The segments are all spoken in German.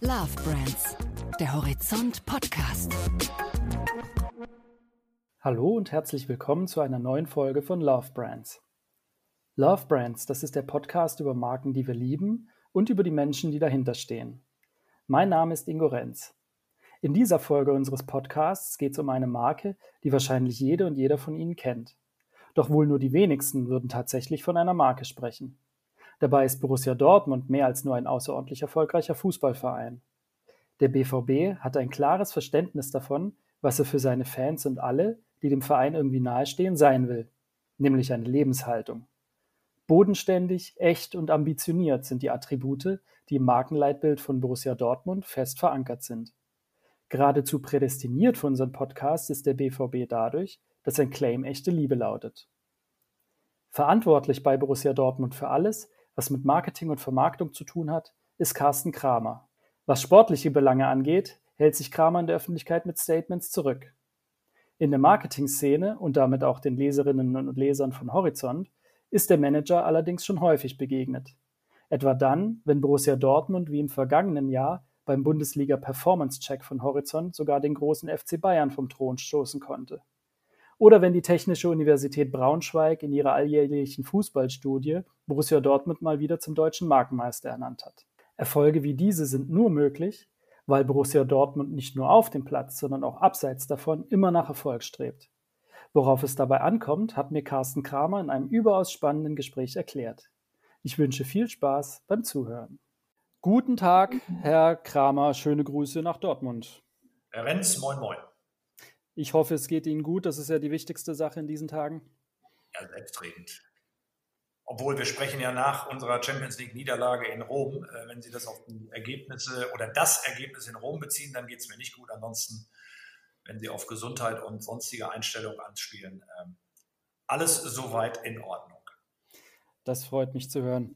Love Brands, der Horizont Podcast. Hallo und herzlich willkommen zu einer neuen Folge von Love Brands. Love Brands, das ist der Podcast über Marken, die wir lieben und über die Menschen, die dahinter stehen. Mein Name ist Ingo Renz. In dieser Folge unseres Podcasts geht es um eine Marke, die wahrscheinlich jede und jeder von Ihnen kennt. Doch wohl nur die wenigsten würden tatsächlich von einer Marke sprechen. Dabei ist Borussia Dortmund mehr als nur ein außerordentlich erfolgreicher Fußballverein. Der BVB hat ein klares Verständnis davon, was er für seine Fans und alle, die dem Verein irgendwie nahestehen, sein will, nämlich eine Lebenshaltung. Bodenständig, echt und ambitioniert sind die Attribute, die im Markenleitbild von Borussia Dortmund fest verankert sind. Geradezu prädestiniert für unseren Podcast ist der BVB dadurch, dass sein Claim echte Liebe lautet. Verantwortlich bei Borussia Dortmund für alles was mit Marketing und Vermarktung zu tun hat, ist Carsten Kramer. Was sportliche Belange angeht, hält sich Kramer in der Öffentlichkeit mit Statements zurück. In der Marketing-Szene und damit auch den Leserinnen und Lesern von Horizont ist der Manager allerdings schon häufig begegnet. Etwa dann, wenn Borussia Dortmund wie im vergangenen Jahr beim Bundesliga Performance Check von Horizont sogar den großen FC Bayern vom Thron stoßen konnte. Oder wenn die Technische Universität Braunschweig in ihrer alljährlichen Fußballstudie Borussia Dortmund mal wieder zum deutschen Markenmeister ernannt hat. Erfolge wie diese sind nur möglich, weil Borussia Dortmund nicht nur auf dem Platz, sondern auch abseits davon immer nach Erfolg strebt. Worauf es dabei ankommt, hat mir Carsten Kramer in einem überaus spannenden Gespräch erklärt. Ich wünsche viel Spaß beim Zuhören. Guten Tag, Herr Kramer, schöne Grüße nach Dortmund. Herr Renz, moin moin. Ich hoffe, es geht Ihnen gut. Das ist ja die wichtigste Sache in diesen Tagen. Ja, selbstredend. Obwohl wir sprechen ja nach unserer Champions League-Niederlage in Rom. Äh, wenn Sie das auf die Ergebnisse oder das Ergebnis in Rom beziehen, dann geht es mir nicht gut. Ansonsten, wenn Sie auf Gesundheit und sonstige Einstellungen anspielen, ähm, alles soweit in Ordnung. Das freut mich zu hören.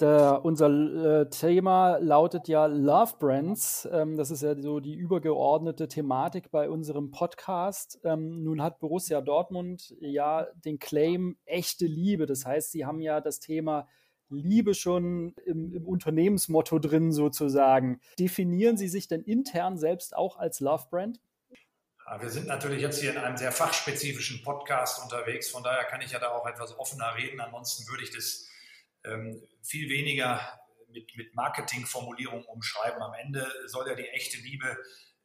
Der, unser äh, Thema lautet ja Love Brands. Ähm, das ist ja so die übergeordnete Thematik bei unserem Podcast. Ähm, nun hat Borussia Dortmund ja den Claim echte Liebe. Das heißt, sie haben ja das Thema Liebe schon im, im Unternehmensmotto drin sozusagen. Definieren Sie sich denn intern selbst auch als Love Brand? Wir sind natürlich jetzt hier in einem sehr fachspezifischen Podcast unterwegs. Von daher kann ich ja da auch etwas offener reden. Ansonsten würde ich das ähm, viel weniger mit, mit Marketingformulierungen umschreiben. Am Ende soll ja die echte Liebe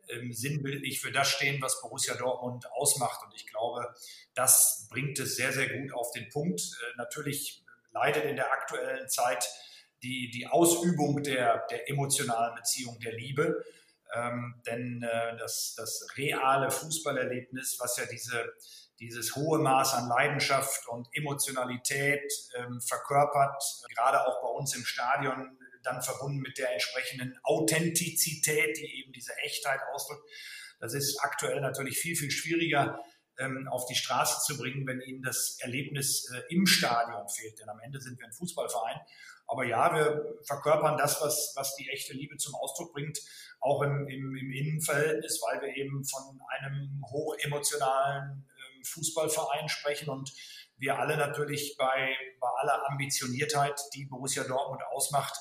ähm, sinnbildlich für das stehen, was Borussia Dortmund ausmacht. Und ich glaube, das bringt es sehr, sehr gut auf den Punkt. Äh, natürlich leidet in der aktuellen Zeit die, die Ausübung der, der emotionalen Beziehung der Liebe. Ähm, denn äh, das, das reale Fußballerlebnis, was ja diese dieses hohe Maß an Leidenschaft und Emotionalität ähm, verkörpert, gerade auch bei uns im Stadion, dann verbunden mit der entsprechenden Authentizität, die eben diese Echtheit ausdrückt. Das ist aktuell natürlich viel, viel schwieriger ähm, auf die Straße zu bringen, wenn ihnen das Erlebnis äh, im Stadion fehlt. Denn am Ende sind wir ein Fußballverein. Aber ja, wir verkörpern das, was, was die echte Liebe zum Ausdruck bringt, auch im, im, im Innenverhältnis, weil wir eben von einem hochemotionalen Fußballverein sprechen und wir alle natürlich bei, bei aller Ambitioniertheit, die Borussia Dortmund ausmacht,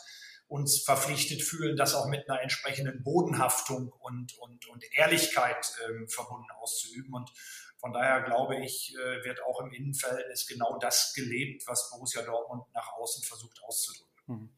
uns verpflichtet fühlen, das auch mit einer entsprechenden Bodenhaftung und, und, und Ehrlichkeit ähm, verbunden auszuüben. Und von daher glaube ich, äh, wird auch im Innenverhältnis genau das gelebt, was Borussia Dortmund nach außen versucht auszudrücken. Mhm.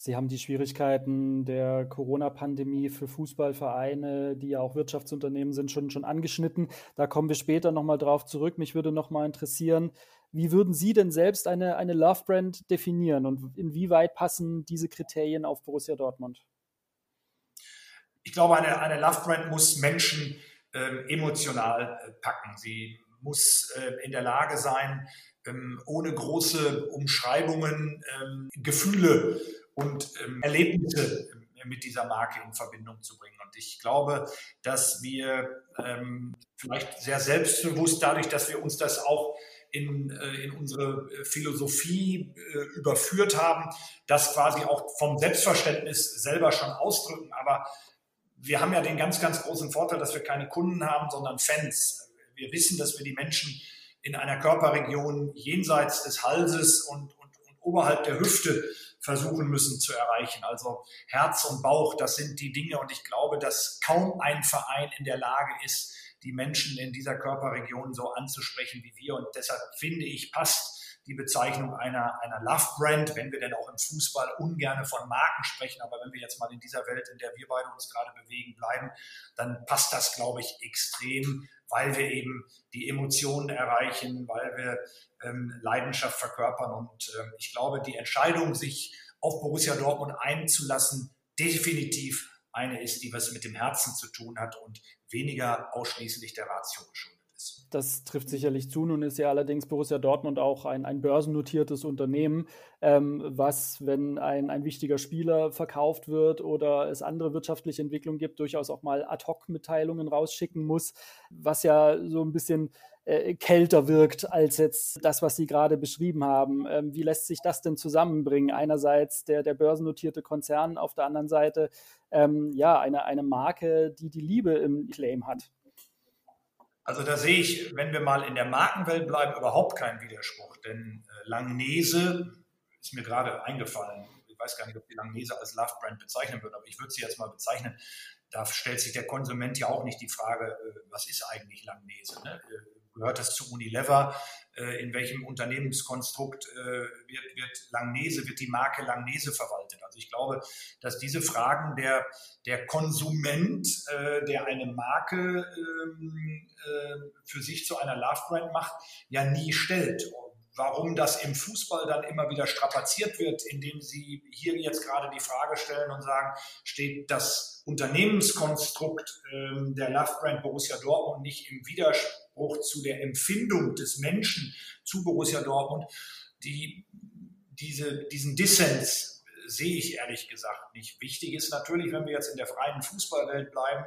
Sie haben die Schwierigkeiten der Corona-Pandemie für Fußballvereine, die ja auch Wirtschaftsunternehmen sind, schon, schon angeschnitten. Da kommen wir später nochmal drauf zurück. Mich würde nochmal interessieren, wie würden Sie denn selbst eine, eine Love-Brand definieren und inwieweit passen diese Kriterien auf Borussia Dortmund? Ich glaube, eine, eine Love-Brand muss Menschen äh, emotional äh, packen. Sie muss äh, in der Lage sein, ähm, ohne große Umschreibungen ähm, Gefühle und ähm, Erlebnisse äh, mit dieser Marke in Verbindung zu bringen. Und ich glaube, dass wir ähm, vielleicht sehr selbstbewusst dadurch, dass wir uns das auch in, äh, in unsere Philosophie äh, überführt haben, das quasi auch vom Selbstverständnis selber schon ausdrücken. Aber wir haben ja den ganz, ganz großen Vorteil, dass wir keine Kunden haben, sondern Fans. Wir wissen, dass wir die Menschen in einer Körperregion jenseits des Halses und oberhalb der Hüfte versuchen müssen zu erreichen. Also Herz und Bauch, das sind die Dinge. Und ich glaube, dass kaum ein Verein in der Lage ist, die Menschen in dieser Körperregion so anzusprechen wie wir. Und deshalb finde ich, passt die Bezeichnung einer, einer Love-Brand, wenn wir denn auch im Fußball ungerne von Marken sprechen, aber wenn wir jetzt mal in dieser Welt, in der wir beide uns gerade bewegen, bleiben, dann passt das, glaube ich, extrem, weil wir eben die Emotionen erreichen, weil wir ähm, Leidenschaft verkörpern. Und ähm, ich glaube, die Entscheidung, sich auf Borussia Dortmund einzulassen, definitiv eine ist, die was mit dem Herzen zu tun hat und weniger ausschließlich der Ratio geschuldet. Das trifft sicherlich zu. Nun ist ja allerdings Borussia Dortmund auch ein, ein börsennotiertes Unternehmen, ähm, was, wenn ein, ein wichtiger Spieler verkauft wird oder es andere wirtschaftliche Entwicklungen gibt, durchaus auch mal Ad-Hoc-Mitteilungen rausschicken muss, was ja so ein bisschen äh, kälter wirkt als jetzt das, was Sie gerade beschrieben haben. Ähm, wie lässt sich das denn zusammenbringen? Einerseits der, der börsennotierte Konzern, auf der anderen Seite ähm, ja, eine, eine Marke, die die Liebe im Claim hat. Also da sehe ich, wenn wir mal in der Markenwelt bleiben, überhaupt keinen Widerspruch. Denn äh, Langnese ist mir gerade eingefallen. Ich weiß gar nicht, ob die Langnese als Love Brand bezeichnen wird, aber ich würde sie jetzt mal bezeichnen. Da stellt sich der Konsument ja auch nicht die Frage, äh, was ist eigentlich Langnese? Ne? Äh, gehört das zu Unilever? Äh, in welchem Unternehmenskonstrukt äh, wird, wird Langnese, wird die Marke Langnese verwaltet? Also ich glaube, dass diese Fragen der, der Konsument, äh, der eine Marke ähm, für sich zu einer Love Brand macht, ja nie stellt warum das im Fußball dann immer wieder strapaziert wird, indem Sie hier jetzt gerade die Frage stellen und sagen, steht das Unternehmenskonstrukt ähm, der Love Brand Borussia Dortmund nicht im Widerspruch zu der Empfindung des Menschen zu Borussia Dortmund? Die, diese, diesen Dissens sehe ich ehrlich gesagt nicht. Wichtig ist natürlich, wenn wir jetzt in der freien Fußballwelt bleiben,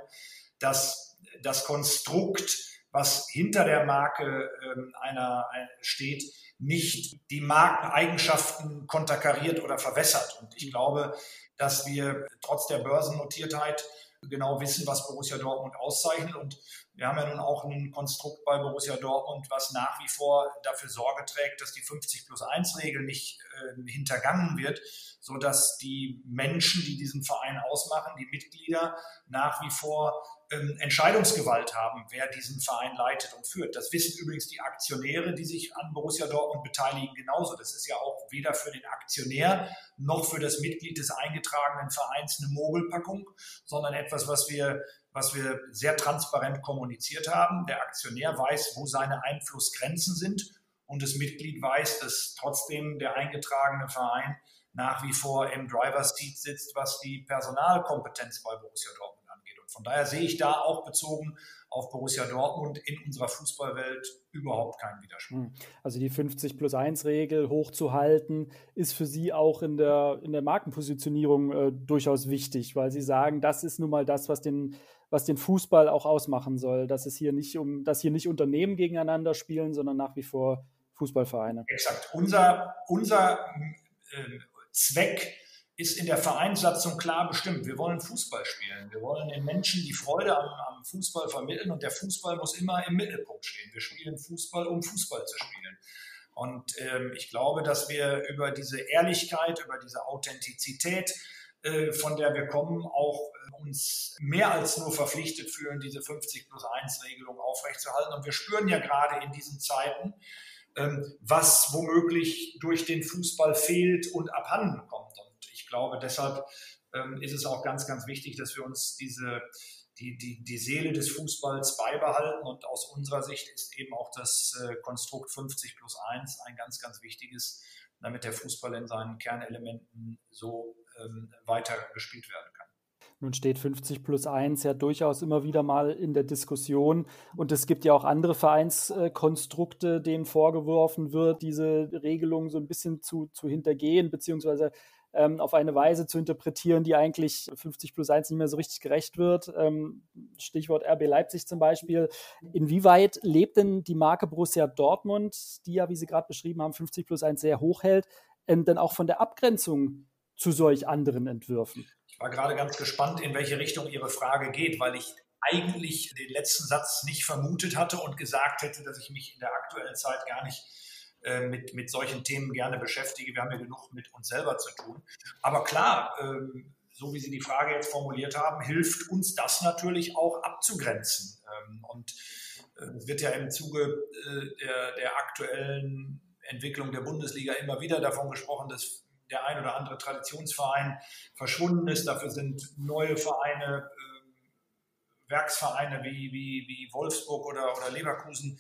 dass das Konstrukt, was hinter der Marke ähm, einer, einer steht, nicht die Markeneigenschaften konterkariert oder verwässert. Und ich glaube, dass wir trotz der Börsennotiertheit genau wissen, was Borussia Dortmund auszeichnet. Und wir haben ja nun auch ein Konstrukt bei Borussia Dortmund, was nach wie vor dafür Sorge trägt, dass die 50 plus 1 Regel nicht äh, hintergangen wird, so dass die Menschen, die diesen Verein ausmachen, die Mitglieder nach wie vor ähm, Entscheidungsgewalt haben, wer diesen Verein leitet und führt. Das wissen übrigens die Aktionäre, die sich an Borussia Dortmund beteiligen, genauso. Das ist ja auch weder für den Aktionär noch für das Mitglied des eingetragenen Vereins eine Mogelpackung, sondern etwas, was wir was wir sehr transparent kommuniziert haben. Der Aktionär weiß, wo seine Einflussgrenzen sind und das Mitglied weiß, dass trotzdem der eingetragene Verein nach wie vor im Driver's Seat sitzt, was die Personalkompetenz bei Borussia Dortmund von daher sehe ich da auch bezogen auf Borussia Dortmund in unserer Fußballwelt überhaupt keinen Widerspruch. Hm. Also die 50 plus 1 Regel hochzuhalten, ist für Sie auch in der, in der Markenpositionierung äh, durchaus wichtig, weil Sie sagen, das ist nun mal das, was den, was den Fußball auch ausmachen soll, dass es hier nicht um, dass hier nicht Unternehmen gegeneinander spielen, sondern nach wie vor Fußballvereine. Exakt. Unser, unser äh, Zweck ist in der Vereinssatzung klar bestimmt. Wir wollen Fußball spielen. Wir wollen den Menschen die Freude am, am, Fußball vermitteln und der Fußball muss immer im Mittelpunkt stehen. Wir spielen Fußball, um Fußball zu spielen. Und ähm, ich glaube, dass wir über diese Ehrlichkeit, über diese Authentizität, äh, von der wir kommen, auch äh, uns mehr als nur verpflichtet fühlen, diese 50 plus 1 Regelung aufrechtzuerhalten. Und wir spüren ja gerade in diesen Zeiten, ähm, was womöglich durch den Fußball fehlt und abhanden kommt glaube, deshalb ähm, ist es auch ganz, ganz wichtig, dass wir uns diese, die, die, die Seele des Fußballs beibehalten. Und aus unserer Sicht ist eben auch das äh, Konstrukt 50 plus 1 ein ganz, ganz wichtiges, damit der Fußball in seinen Kernelementen so ähm, weiter gespielt werden kann. Nun steht 50 plus 1 ja durchaus immer wieder mal in der Diskussion. Und es gibt ja auch andere Vereinskonstrukte, denen vorgeworfen wird, diese Regelung so ein bisschen zu, zu hintergehen, beziehungsweise ähm, auf eine Weise zu interpretieren, die eigentlich 50 plus 1 nicht mehr so richtig gerecht wird. Ähm, Stichwort RB Leipzig zum Beispiel. Inwieweit lebt denn die Marke Borussia Dortmund, die ja, wie Sie gerade beschrieben haben, 50 plus 1 sehr hoch hält, ähm, denn auch von der Abgrenzung zu solch anderen Entwürfen? Ich war gerade ganz gespannt, in welche Richtung Ihre Frage geht, weil ich eigentlich den letzten Satz nicht vermutet hatte und gesagt hätte, dass ich mich in der aktuellen Zeit gar nicht äh, mit, mit solchen Themen gerne beschäftige. Wir haben ja genug mit uns selber zu tun. Aber klar, ähm, so wie Sie die Frage jetzt formuliert haben, hilft uns das natürlich auch abzugrenzen. Ähm, und äh, es wird ja im Zuge äh, der, der aktuellen Entwicklung der Bundesliga immer wieder davon gesprochen, dass der ein oder andere Traditionsverein verschwunden ist. Dafür sind neue Vereine, äh, Werksvereine wie, wie, wie Wolfsburg oder, oder Leverkusen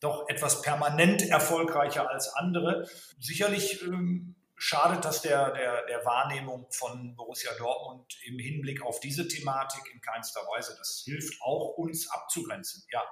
doch etwas permanent erfolgreicher als andere. Sicherlich ähm, schadet das der, der, der Wahrnehmung von Borussia Dortmund im Hinblick auf diese Thematik in keinster Weise. Das hilft auch uns abzugrenzen. Ja,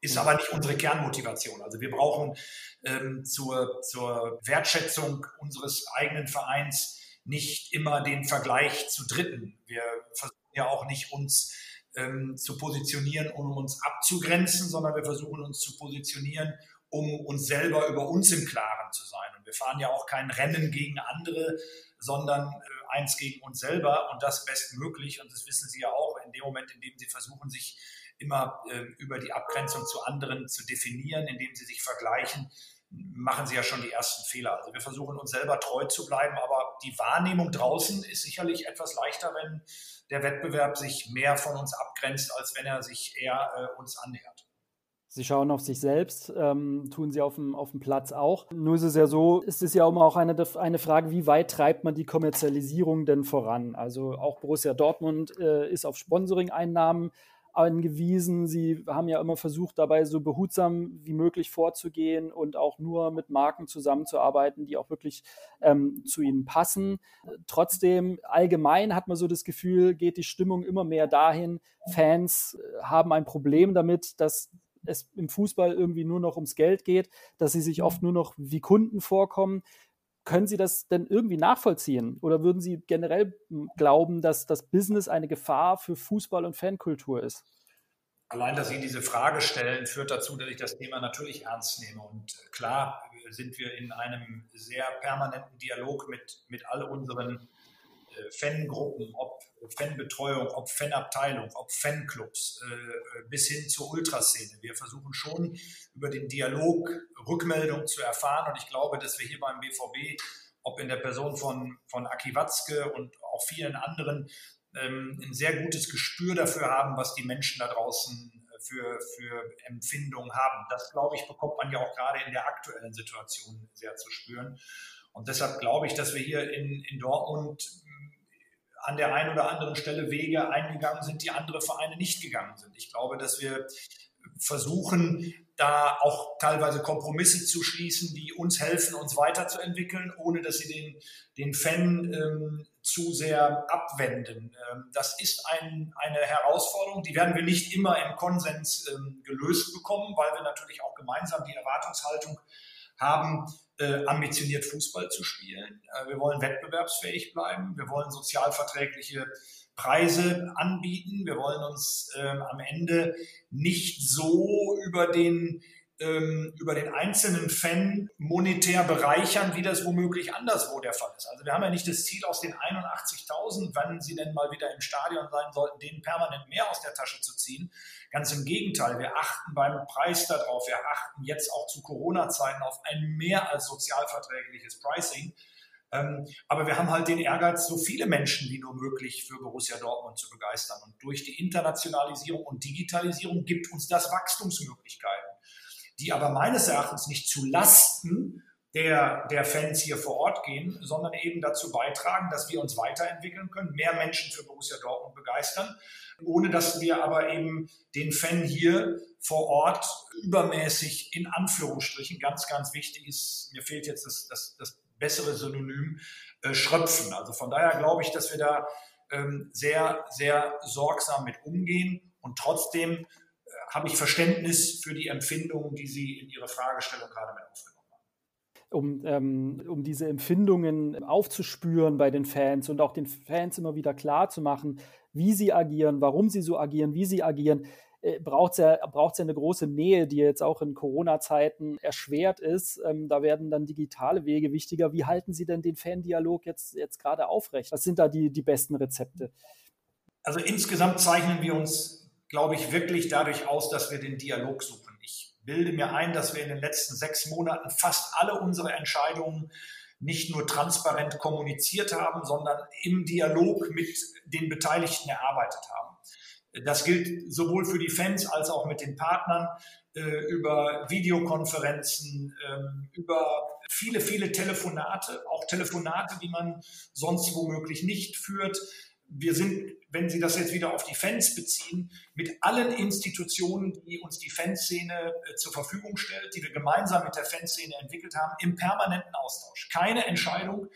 ist aber nicht unsere Kernmotivation. Also wir brauchen ähm, zur, zur Wertschätzung unseres eigenen Vereins nicht immer den Vergleich zu Dritten. Wir versuchen ja auch nicht uns ähm, zu positionieren, um uns abzugrenzen, sondern wir versuchen uns zu positionieren, um uns selber über uns im Klaren zu sein. Und wir fahren ja auch kein Rennen gegen andere, sondern äh, eins gegen uns selber und das bestmöglich. Und das wissen Sie ja auch in dem Moment, in dem Sie versuchen, sich immer äh, über die Abgrenzung zu anderen zu definieren, indem Sie sich vergleichen, machen Sie ja schon die ersten Fehler. Also wir versuchen uns selber treu zu bleiben, aber die Wahrnehmung draußen ist sicherlich etwas leichter, wenn der Wettbewerb sich mehr von uns abgrenzt, als wenn er sich eher äh, uns annähert. Sie schauen auf sich selbst, ähm, tun sie auf dem, auf dem Platz auch. Nur ist es ja so, ist es ja immer auch eine, eine Frage, wie weit treibt man die Kommerzialisierung denn voran? Also auch Borussia Dortmund äh, ist auf Sponsoring-Einnahmen angewiesen. Sie haben ja immer versucht, dabei so behutsam wie möglich vorzugehen und auch nur mit Marken zusammenzuarbeiten, die auch wirklich ähm, zu ihnen passen. Trotzdem, allgemein hat man so das Gefühl, geht die Stimmung immer mehr dahin, Fans äh, haben ein Problem damit, dass es im Fußball irgendwie nur noch ums Geld geht, dass sie sich oft nur noch wie Kunden vorkommen. Können Sie das denn irgendwie nachvollziehen? Oder würden Sie generell glauben, dass das Business eine Gefahr für Fußball und Fankultur ist? Allein, dass Sie diese Frage stellen, führt dazu, dass ich das Thema natürlich ernst nehme. Und klar sind wir in einem sehr permanenten Dialog mit, mit all unseren äh, Fangruppen, ob Fanbetreuung, ob Fanabteilung, ob Fanclubs, äh, bis hin zur Ultraszene. Wir versuchen schon über den Dialog Rückmeldung zu erfahren und ich glaube, dass wir hier beim BVB, ob in der Person von, von Aki Watzke und auch vielen anderen, ähm, ein sehr gutes Gespür dafür haben, was die Menschen da draußen für, für Empfindungen haben. Das, glaube ich, bekommt man ja auch gerade in der aktuellen Situation sehr zu spüren. Und deshalb glaube ich, dass wir hier in, in Dortmund an der einen oder anderen Stelle Wege eingegangen sind, die andere Vereine nicht gegangen sind. Ich glaube, dass wir versuchen, da auch teilweise Kompromisse zu schließen, die uns helfen, uns weiterzuentwickeln, ohne dass sie den, den Fan ähm, zu sehr abwenden. Ähm, das ist ein, eine Herausforderung, die werden wir nicht immer im Konsens ähm, gelöst bekommen, weil wir natürlich auch gemeinsam die Erwartungshaltung haben, äh, ambitioniert Fußball zu spielen. Äh, wir wollen wettbewerbsfähig bleiben. Wir wollen sozialverträgliche Preise anbieten. Wir wollen uns äh, am Ende nicht so über den ähm, über den einzelnen Fan monetär bereichern, wie das womöglich anderswo der Fall ist. Also wir haben ja nicht das Ziel aus den 81.000, wann sie denn mal wieder im Stadion sein sollten, denen permanent mehr aus der Tasche zu ziehen. Ganz im Gegenteil, wir achten beim Preis darauf, wir achten jetzt auch zu Corona-Zeiten auf ein mehr als sozialverträgliches Pricing. Ähm, aber wir haben halt den Ehrgeiz, so viele Menschen wie nur möglich für Borussia Dortmund zu begeistern. Und durch die Internationalisierung und Digitalisierung gibt uns das Wachstumsmöglichkeiten die aber meines Erachtens nicht zu Lasten der, der Fans hier vor Ort gehen, sondern eben dazu beitragen, dass wir uns weiterentwickeln können, mehr Menschen für Borussia Dortmund begeistern, ohne dass wir aber eben den Fan hier vor Ort übermäßig in Anführungsstrichen, ganz, ganz wichtig ist, mir fehlt jetzt das, das, das bessere Synonym, äh, schröpfen. Also von daher glaube ich, dass wir da ähm, sehr, sehr sorgsam mit umgehen und trotzdem habe ich Verständnis für die Empfindungen, die Sie in Ihrer Fragestellung gerade mit aufgenommen haben. Um, ähm, um diese Empfindungen aufzuspüren bei den Fans und auch den Fans immer wieder klar zu machen, wie sie agieren, warum sie so agieren, wie sie agieren, äh, braucht es ja, braucht's ja eine große Nähe, die jetzt auch in Corona-Zeiten erschwert ist. Ähm, da werden dann digitale Wege wichtiger. Wie halten Sie denn den Fandialog jetzt, jetzt gerade aufrecht? Was sind da die, die besten Rezepte? Also insgesamt zeichnen wir uns glaube ich, wirklich dadurch aus, dass wir den Dialog suchen. Ich bilde mir ein, dass wir in den letzten sechs Monaten fast alle unsere Entscheidungen nicht nur transparent kommuniziert haben, sondern im Dialog mit den Beteiligten erarbeitet haben. Das gilt sowohl für die Fans als auch mit den Partnern äh, über Videokonferenzen, äh, über viele, viele Telefonate, auch Telefonate, die man sonst womöglich nicht führt. Wir sind, wenn Sie das jetzt wieder auf die Fans beziehen, mit allen Institutionen, die uns die Fanszene äh, zur Verfügung stellt, die wir gemeinsam mit der Fanszene entwickelt haben, im permanenten Austausch. Keine Entscheidung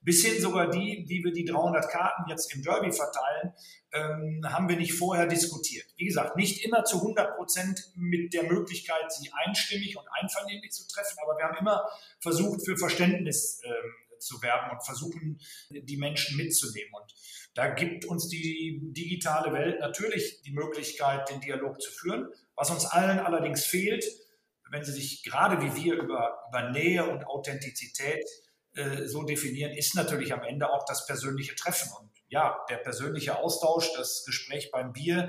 bis hin sogar die, die wir die 300 Karten jetzt im Derby verteilen, ähm, haben wir nicht vorher diskutiert. Wie gesagt, nicht immer zu 100 Prozent mit der Möglichkeit, sie einstimmig und einvernehmlich zu treffen, aber wir haben immer versucht, für Verständnis ähm, zu werben und versuchen, die Menschen mitzunehmen. Und da gibt uns die digitale Welt natürlich die Möglichkeit, den Dialog zu führen. Was uns allen allerdings fehlt, wenn Sie sich gerade wie wir über, über Nähe und Authentizität äh, so definieren, ist natürlich am Ende auch das persönliche Treffen. Und ja, der persönliche Austausch, das Gespräch beim Bier,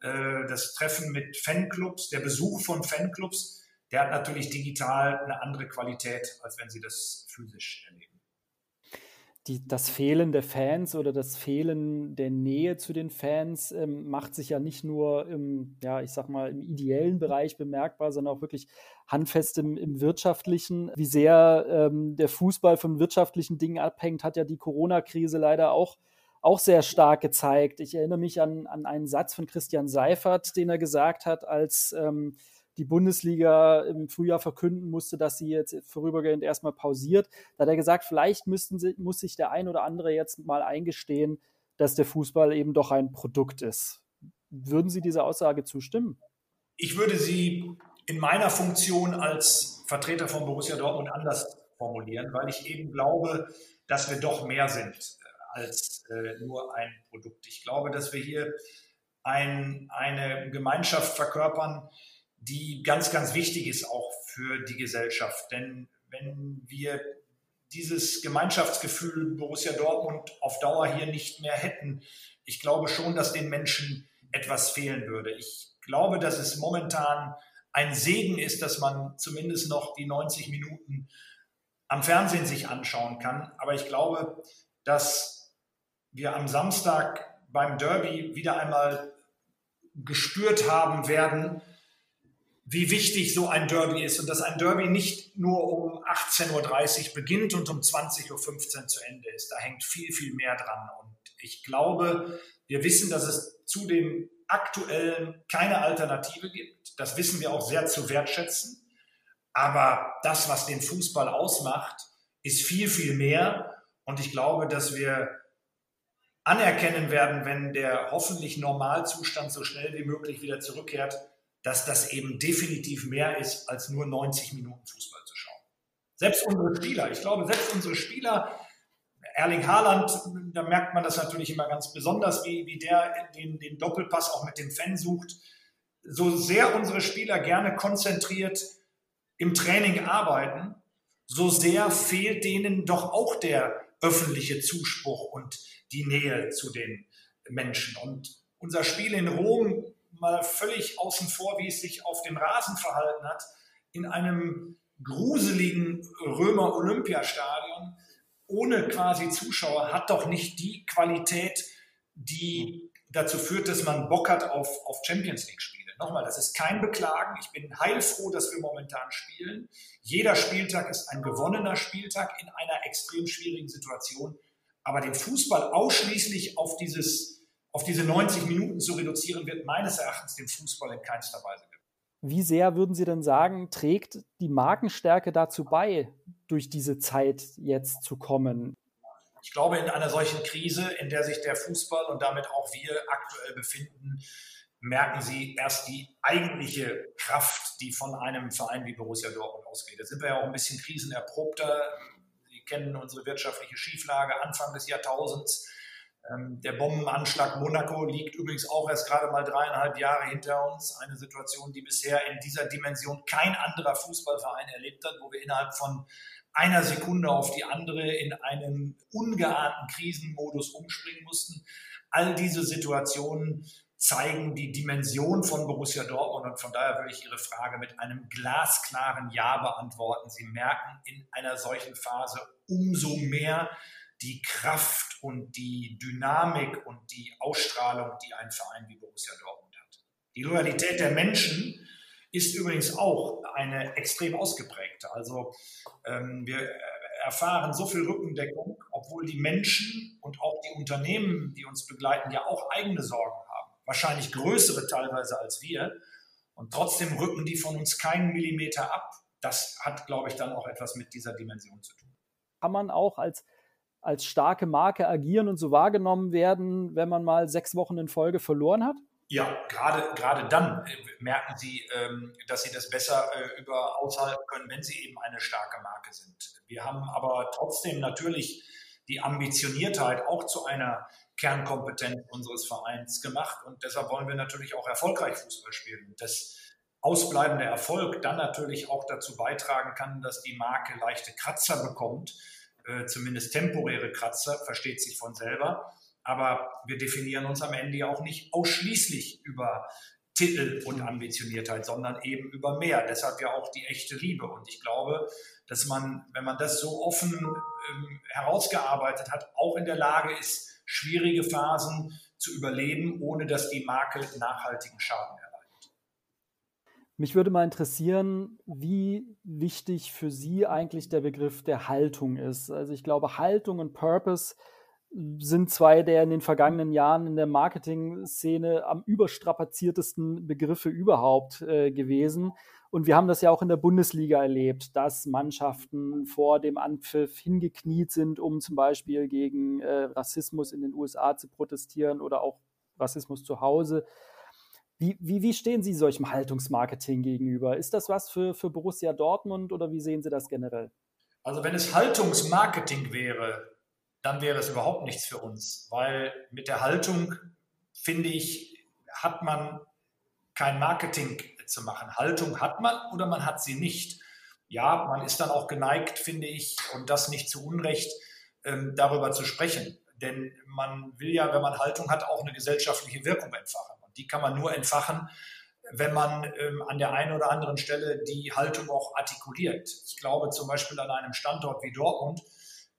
äh, das Treffen mit Fanclubs, der Besuch von Fanclubs, der hat natürlich digital eine andere Qualität, als wenn Sie das physisch erleben die, das Fehlen der Fans oder das Fehlen der Nähe zu den Fans ähm, macht sich ja nicht nur im, ja, ich sag mal, im ideellen Bereich bemerkbar, sondern auch wirklich handfest im, im wirtschaftlichen. Wie sehr ähm, der Fußball von wirtschaftlichen Dingen abhängt, hat ja die Corona-Krise leider auch, auch sehr stark gezeigt. Ich erinnere mich an, an einen Satz von Christian Seifert, den er gesagt hat, als ähm, die Bundesliga im Frühjahr verkünden musste, dass sie jetzt vorübergehend erstmal pausiert. Da hat er gesagt, vielleicht müssten sie, muss sich der ein oder andere jetzt mal eingestehen, dass der Fußball eben doch ein Produkt ist. Würden Sie dieser Aussage zustimmen? Ich würde sie in meiner Funktion als Vertreter von Borussia Dortmund anders formulieren, weil ich eben glaube, dass wir doch mehr sind äh, als äh, nur ein Produkt. Ich glaube, dass wir hier ein, eine Gemeinschaft verkörpern, die ganz, ganz wichtig ist auch für die Gesellschaft. Denn wenn wir dieses Gemeinschaftsgefühl Borussia Dortmund auf Dauer hier nicht mehr hätten, ich glaube schon, dass den Menschen etwas fehlen würde. Ich glaube, dass es momentan ein Segen ist, dass man zumindest noch die 90 Minuten am Fernsehen sich anschauen kann. Aber ich glaube, dass wir am Samstag beim Derby wieder einmal gespürt haben werden, wie wichtig so ein Derby ist und dass ein Derby nicht nur um 18.30 Uhr beginnt und um 20.15 Uhr zu Ende ist. Da hängt viel, viel mehr dran. Und ich glaube, wir wissen, dass es zu dem aktuellen keine Alternative gibt. Das wissen wir auch sehr zu wertschätzen. Aber das, was den Fußball ausmacht, ist viel, viel mehr. Und ich glaube, dass wir anerkennen werden, wenn der hoffentlich Normalzustand so schnell wie möglich wieder zurückkehrt, dass das eben definitiv mehr ist, als nur 90 Minuten Fußball zu schauen. Selbst unsere Spieler, ich glaube, selbst unsere Spieler, Erling Haaland, da merkt man das natürlich immer ganz besonders, wie, wie der den, den Doppelpass auch mit dem Fan sucht. So sehr unsere Spieler gerne konzentriert im Training arbeiten, so sehr fehlt denen doch auch der öffentliche Zuspruch und die Nähe zu den Menschen. Und unser Spiel in Rom mal völlig außen vor, wie es sich auf dem Rasen verhalten hat, in einem gruseligen Römer-Olympiastadion ohne quasi Zuschauer hat doch nicht die Qualität, die dazu führt, dass man Bock hat auf, auf Champions League-Spiele. Nochmal, das ist kein Beklagen. Ich bin heilfroh, dass wir momentan spielen. Jeder Spieltag ist ein gewonnener Spieltag in einer extrem schwierigen Situation. Aber den Fußball ausschließlich auf dieses auf diese 90 Minuten zu reduzieren, wird meines Erachtens dem Fußball in keinster Weise gelingen. Wie sehr würden Sie denn sagen, trägt die Markenstärke dazu bei, durch diese Zeit jetzt zu kommen? Ich glaube, in einer solchen Krise, in der sich der Fußball und damit auch wir aktuell befinden, merken Sie erst die eigentliche Kraft, die von einem Verein wie Borussia Dortmund ausgeht. Da sind wir ja auch ein bisschen krisenerprobter. Sie kennen unsere wirtschaftliche Schieflage Anfang des Jahrtausends. Ähm, der Bombenanschlag Monaco liegt übrigens auch erst gerade mal dreieinhalb Jahre hinter uns. Eine Situation, die bisher in dieser Dimension kein anderer Fußballverein erlebt hat, wo wir innerhalb von einer Sekunde auf die andere in einen ungeahnten Krisenmodus umspringen mussten. All diese Situationen zeigen die Dimension von Borussia Dortmund und von daher würde ich Ihre Frage mit einem glasklaren Ja beantworten. Sie merken in einer solchen Phase umso mehr die Kraft und die Dynamik und die Ausstrahlung, die ein Verein wie Borussia Dortmund hat. Die Loyalität der Menschen ist übrigens auch eine extrem ausgeprägte. Also ähm, wir erfahren so viel Rückendeckung, obwohl die Menschen und auch die Unternehmen, die uns begleiten, ja auch eigene Sorgen haben. Wahrscheinlich größere teilweise als wir. Und trotzdem rücken die von uns keinen Millimeter ab. Das hat, glaube ich, dann auch etwas mit dieser Dimension zu tun. Kann man auch als, als starke Marke agieren und so wahrgenommen werden, wenn man mal sechs Wochen in Folge verloren hat? Ja, gerade, gerade dann äh, merken Sie, ähm, dass Sie das besser äh, über aushalten können, wenn Sie eben eine starke Marke sind. Wir haben aber trotzdem natürlich die Ambitioniertheit auch zu einer Kernkompetenz unseres Vereins gemacht und deshalb wollen wir natürlich auch erfolgreich Fußball spielen. Das ausbleibende Erfolg dann natürlich auch dazu beitragen kann, dass die Marke leichte Kratzer bekommt, äh, zumindest temporäre Kratzer, versteht sich von selber. Aber wir definieren uns am Ende ja auch nicht ausschließlich über Titel und Ambitioniertheit, sondern eben über mehr. Deshalb ja auch die echte Liebe. Und ich glaube, dass man, wenn man das so offen ähm, herausgearbeitet hat, auch in der Lage ist, schwierige Phasen zu überleben, ohne dass die Marke nachhaltigen Schaden erleidet. Mich würde mal interessieren, wie wichtig für Sie eigentlich der Begriff der Haltung ist. Also ich glaube, Haltung und Purpose sind zwei der in den vergangenen Jahren in der Marketing-Szene am überstrapaziertesten Begriffe überhaupt äh, gewesen. Und wir haben das ja auch in der Bundesliga erlebt, dass Mannschaften vor dem Anpfiff hingekniet sind, um zum Beispiel gegen äh, Rassismus in den USA zu protestieren oder auch Rassismus zu Hause. Wie, wie, wie stehen Sie solchem Haltungsmarketing gegenüber? Ist das was für, für Borussia Dortmund oder wie sehen Sie das generell? Also wenn es Haltungsmarketing wäre, dann wäre es überhaupt nichts für uns, weil mit der Haltung, finde ich, hat man kein Marketing zu machen. Haltung hat man oder man hat sie nicht. Ja, man ist dann auch geneigt, finde ich, und das nicht zu Unrecht, ähm, darüber zu sprechen. Denn man will ja, wenn man Haltung hat, auch eine gesellschaftliche Wirkung entfachen. Die kann man nur entfachen, wenn man ähm, an der einen oder anderen Stelle die Haltung auch artikuliert. Ich glaube zum Beispiel an einem Standort wie Dortmund,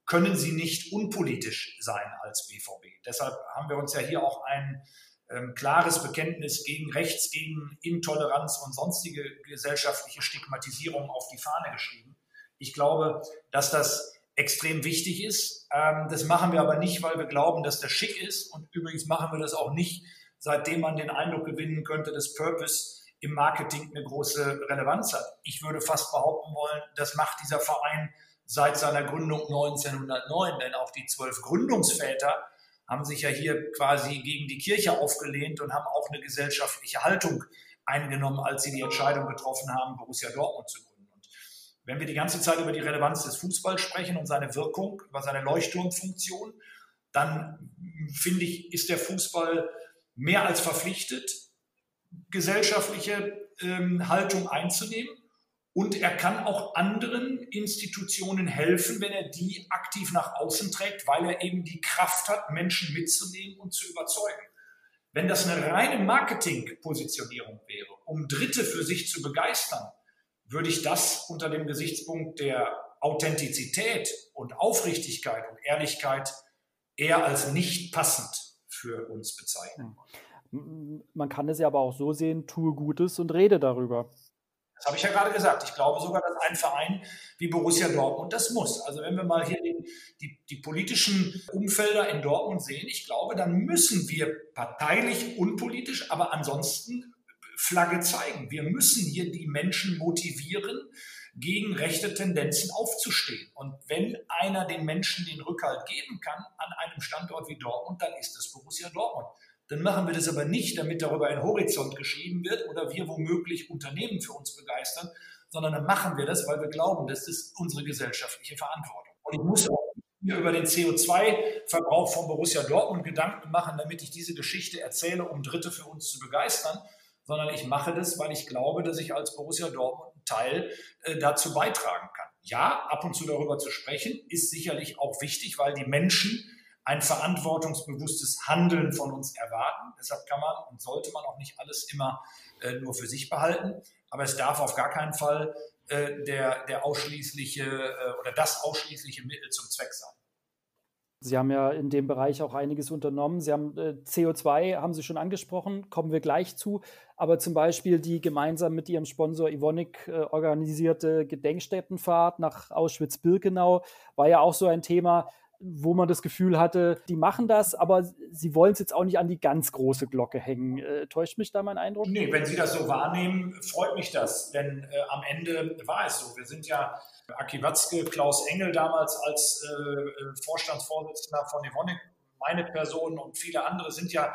können sie nicht unpolitisch sein als BVB. Deshalb haben wir uns ja hier auch ein ähm, klares Bekenntnis gegen Rechts, gegen Intoleranz und sonstige gesellschaftliche Stigmatisierung auf die Fahne geschrieben. Ich glaube, dass das extrem wichtig ist. Ähm, das machen wir aber nicht, weil wir glauben, dass das schick ist. Und übrigens machen wir das auch nicht, seitdem man den Eindruck gewinnen könnte, dass Purpose im Marketing eine große Relevanz hat. Ich würde fast behaupten wollen, das macht dieser Verein seit seiner Gründung 1909, denn auch die zwölf Gründungsväter haben sich ja hier quasi gegen die Kirche aufgelehnt und haben auch eine gesellschaftliche Haltung eingenommen, als sie die Entscheidung getroffen haben, Borussia Dortmund zu gründen. Und wenn wir die ganze Zeit über die Relevanz des Fußballs sprechen und seine Wirkung, über seine Leuchtturmfunktion, dann finde ich, ist der Fußball mehr als verpflichtet, gesellschaftliche ähm, Haltung einzunehmen. Und er kann auch anderen Institutionen helfen, wenn er die aktiv nach außen trägt, weil er eben die Kraft hat, Menschen mitzunehmen und zu überzeugen. Wenn das eine reine Marketingpositionierung wäre, um Dritte für sich zu begeistern, würde ich das unter dem Gesichtspunkt der Authentizität und Aufrichtigkeit und Ehrlichkeit eher als nicht passend für uns bezeichnen. Man kann es ja aber auch so sehen, tue Gutes und rede darüber. Das habe ich ja gerade gesagt. Ich glaube sogar, dass ein Verein wie Borussia Dortmund das muss. Also wenn wir mal hier die, die, die politischen Umfelder in Dortmund sehen, ich glaube, dann müssen wir parteilich, unpolitisch, aber ansonsten Flagge zeigen. Wir müssen hier die Menschen motivieren, gegen rechte Tendenzen aufzustehen. Und wenn einer den Menschen den Rückhalt geben kann an einem Standort wie Dortmund, dann ist es Borussia Dortmund dann machen wir das aber nicht, damit darüber ein Horizont geschrieben wird oder wir womöglich Unternehmen für uns begeistern, sondern dann machen wir das, weil wir glauben, das ist unsere gesellschaftliche Verantwortung. Und ich muss auch mir über den CO2-Verbrauch von Borussia Dortmund Gedanken machen, damit ich diese Geschichte erzähle, um Dritte für uns zu begeistern, sondern ich mache das, weil ich glaube, dass ich als Borussia Dortmund Teil äh, dazu beitragen kann. Ja, ab und zu darüber zu sprechen, ist sicherlich auch wichtig, weil die Menschen ein verantwortungsbewusstes Handeln von uns erwarten. Deshalb kann man und sollte man auch nicht alles immer äh, nur für sich behalten. Aber es darf auf gar keinen Fall äh, der, der ausschließliche oder das ausschließliche Mittel zum Zweck sein. Sie haben ja in dem Bereich auch einiges unternommen. Sie haben äh, CO2 haben Sie schon angesprochen, kommen wir gleich zu. Aber zum Beispiel die gemeinsam mit Ihrem Sponsor Ivonik äh, organisierte Gedenkstättenfahrt nach Auschwitz-Birkenau war ja auch so ein Thema, wo man das Gefühl hatte, die machen das, aber sie wollen es jetzt auch nicht an die ganz große Glocke hängen. Äh, täuscht mich da mein Eindruck? Nee, wenn Sie das so wahrnehmen, freut mich das. Denn äh, am Ende war es so. Wir sind ja Aki Watzke, Klaus Engel damals als äh, äh, Vorstandsvorsitzender von Evonik, meine Person und viele andere sind ja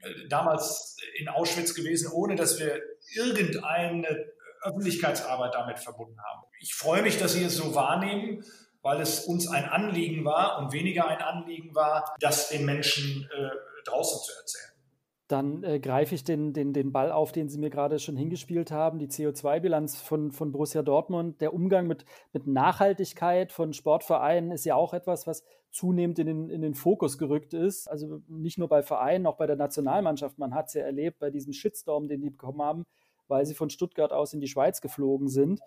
äh, damals in Auschwitz gewesen, ohne dass wir irgendeine Öffentlichkeitsarbeit damit verbunden haben. Ich freue mich, dass Sie es so wahrnehmen, weil es uns ein Anliegen war und weniger ein Anliegen war, das den Menschen äh, draußen zu erzählen. Dann äh, greife ich den, den, den Ball auf, den Sie mir gerade schon hingespielt haben, die CO2-Bilanz von, von Borussia Dortmund. Der Umgang mit, mit Nachhaltigkeit von Sportvereinen ist ja auch etwas, was zunehmend in den, in den Fokus gerückt ist. Also nicht nur bei Vereinen, auch bei der Nationalmannschaft. Man hat es ja erlebt bei diesem Shitstorm, den die bekommen haben, weil sie von Stuttgart aus in die Schweiz geflogen sind.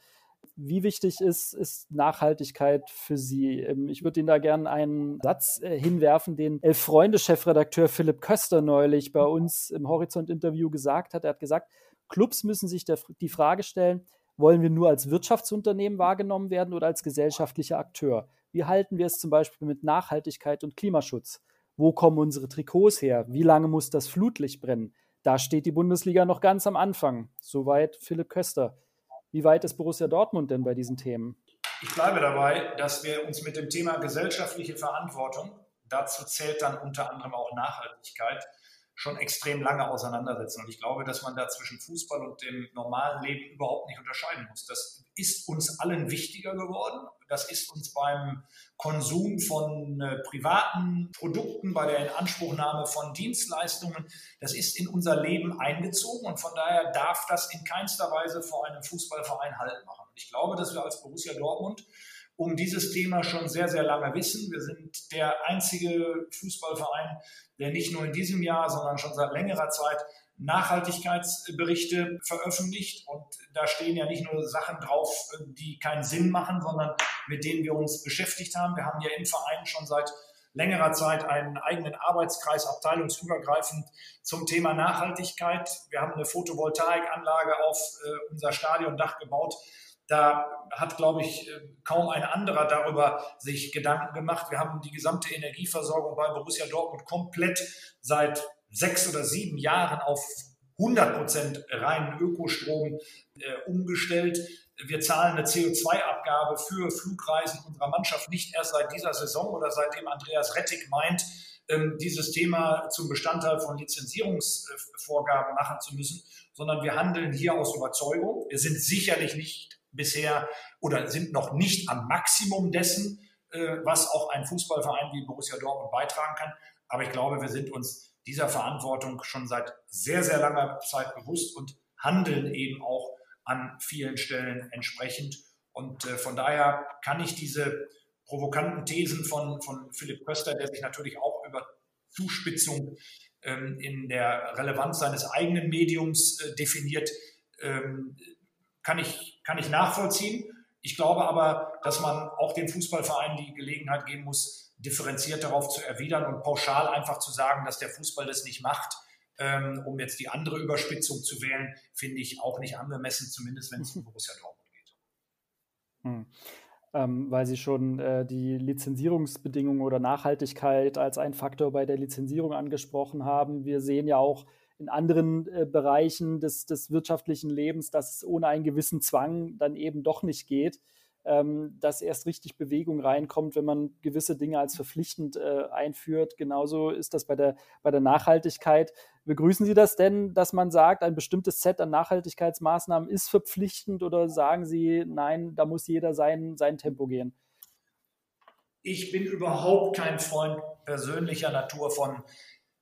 Wie wichtig ist, ist Nachhaltigkeit für Sie? Ähm, ich würde Ihnen da gerne einen Satz äh, hinwerfen, den Elf-Freunde-Chefredakteur Philipp Köster neulich bei uns im Horizont-Interview gesagt hat. Er hat gesagt, Clubs müssen sich der, die Frage stellen, wollen wir nur als Wirtschaftsunternehmen wahrgenommen werden oder als gesellschaftlicher Akteur? Wie halten wir es zum Beispiel mit Nachhaltigkeit und Klimaschutz? Wo kommen unsere Trikots her? Wie lange muss das Flutlicht brennen? Da steht die Bundesliga noch ganz am Anfang. Soweit Philipp Köster. Wie weit ist Borussia Dortmund denn bei diesen Themen? Ich bleibe dabei, dass wir uns mit dem Thema gesellschaftliche Verantwortung, dazu zählt dann unter anderem auch Nachhaltigkeit, schon extrem lange auseinandersetzen. Und ich glaube, dass man da zwischen Fußball und dem normalen Leben überhaupt nicht unterscheiden muss. Das ist uns allen wichtiger geworden. Das ist uns beim Konsum von äh, privaten Produkten, bei der Inanspruchnahme von Dienstleistungen, das ist in unser Leben eingezogen und von daher darf das in keinster Weise vor einem Fußballverein Halt machen. Ich glaube, dass wir als Borussia Dortmund um dieses Thema schon sehr, sehr lange wissen. Wir sind der einzige Fußballverein, der nicht nur in diesem Jahr, sondern schon seit längerer Zeit Nachhaltigkeitsberichte veröffentlicht. Und da stehen ja nicht nur Sachen drauf, die keinen Sinn machen, sondern mit denen wir uns beschäftigt haben. Wir haben ja im Verein schon seit längerer Zeit einen eigenen Arbeitskreis abteilungsübergreifend zum Thema Nachhaltigkeit. Wir haben eine Photovoltaikanlage auf äh, unser Stadiondach gebaut. Da hat, glaube ich, kaum ein anderer darüber sich Gedanken gemacht. Wir haben die gesamte Energieversorgung bei Borussia Dortmund komplett seit sechs oder sieben Jahren auf 100 Prozent reinen Ökostrom äh, umgestellt. Wir zahlen eine CO2-Abgabe für Flugreisen unserer Mannschaft nicht erst seit dieser Saison oder seitdem Andreas Rettig meint, dieses Thema zum Bestandteil von Lizenzierungsvorgaben machen zu müssen, sondern wir handeln hier aus Überzeugung. Wir sind sicherlich nicht bisher oder sind noch nicht am Maximum dessen, äh, was auch ein Fußballverein wie Borussia Dortmund beitragen kann. Aber ich glaube, wir sind uns dieser Verantwortung schon seit sehr, sehr langer Zeit bewusst und handeln eben auch an vielen Stellen entsprechend. Und äh, von daher kann ich diese provokanten Thesen von, von Philipp Köster, der sich natürlich auch Zuspitzung ähm, in der Relevanz seines eigenen Mediums äh, definiert, ähm, kann ich, kann ich nachvollziehen. Ich glaube aber, dass man auch dem Fußballverein die Gelegenheit geben muss, differenziert darauf zu erwidern und pauschal einfach zu sagen, dass der Fußball das nicht macht, ähm, um jetzt die andere Überspitzung zu wählen, finde ich auch nicht angemessen, zumindest wenn es um Borussia Dortmund geht. Hm. Ähm, weil Sie schon äh, die Lizenzierungsbedingungen oder Nachhaltigkeit als ein Faktor bei der Lizenzierung angesprochen haben. Wir sehen ja auch in anderen äh, Bereichen des, des wirtschaftlichen Lebens, dass es ohne einen gewissen Zwang dann eben doch nicht geht, ähm, dass erst richtig Bewegung reinkommt, wenn man gewisse Dinge als verpflichtend äh, einführt. Genauso ist das bei der, bei der Nachhaltigkeit. Begrüßen Sie das denn, dass man sagt, ein bestimmtes Set an Nachhaltigkeitsmaßnahmen ist verpflichtend oder sagen Sie, nein, da muss jeder sein, sein Tempo gehen? Ich bin überhaupt kein Freund persönlicher Natur von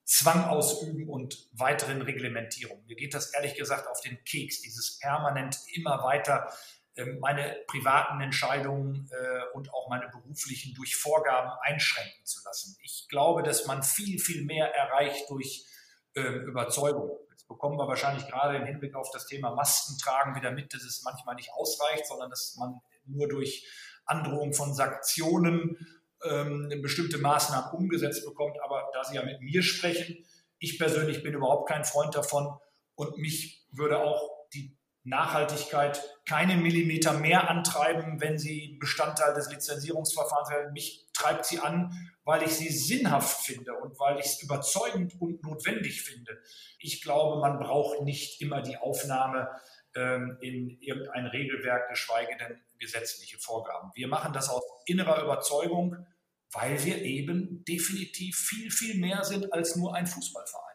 Zwang ausüben und weiteren Reglementierungen. Mir geht das ehrlich gesagt auf den Keks, dieses permanent immer weiter ähm, meine privaten Entscheidungen äh, und auch meine beruflichen durch Vorgaben einschränken zu lassen. Ich glaube, dass man viel, viel mehr erreicht durch Überzeugung. Jetzt bekommen wir wahrscheinlich gerade im Hinblick auf das Thema Maskentragen wieder mit, dass es manchmal nicht ausreicht, sondern dass man nur durch Androhung von Sanktionen ähm, bestimmte Maßnahmen umgesetzt bekommt. Aber da Sie ja mit mir sprechen, ich persönlich bin überhaupt kein Freund davon und mich würde auch die Nachhaltigkeit keinen Millimeter mehr antreiben, wenn sie Bestandteil des Lizenzierungsverfahrens werden. Mich treibt sie an, weil ich sie sinnhaft finde und weil ich es überzeugend und notwendig finde. Ich glaube, man braucht nicht immer die Aufnahme ähm, in irgendein Regelwerk, geschweige denn gesetzliche Vorgaben. Wir machen das aus innerer Überzeugung, weil wir eben definitiv viel, viel mehr sind als nur ein Fußballverein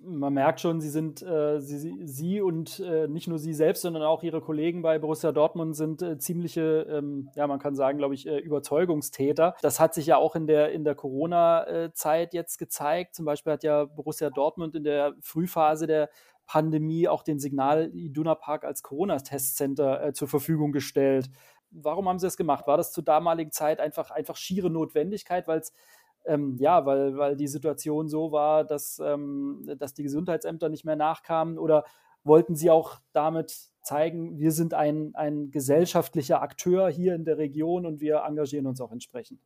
man merkt schon, sie sind, äh, sie, sie und äh, nicht nur sie selbst, sondern auch ihre Kollegen bei Borussia Dortmund sind äh, ziemliche, ähm, ja, man kann sagen, glaube ich, äh, Überzeugungstäter. Das hat sich ja auch in der, in der Corona-Zeit jetzt gezeigt. Zum Beispiel hat ja Borussia Dortmund in der Frühphase der Pandemie auch den Signal Iduna Park als Corona-Testcenter äh, zur Verfügung gestellt. Warum haben sie das gemacht? War das zur damaligen Zeit einfach, einfach schiere Notwendigkeit, weil es ähm, ja, weil, weil die Situation so war, dass, ähm, dass die Gesundheitsämter nicht mehr nachkamen oder wollten sie auch damit zeigen, wir sind ein, ein gesellschaftlicher Akteur hier in der Region und wir engagieren uns auch entsprechend.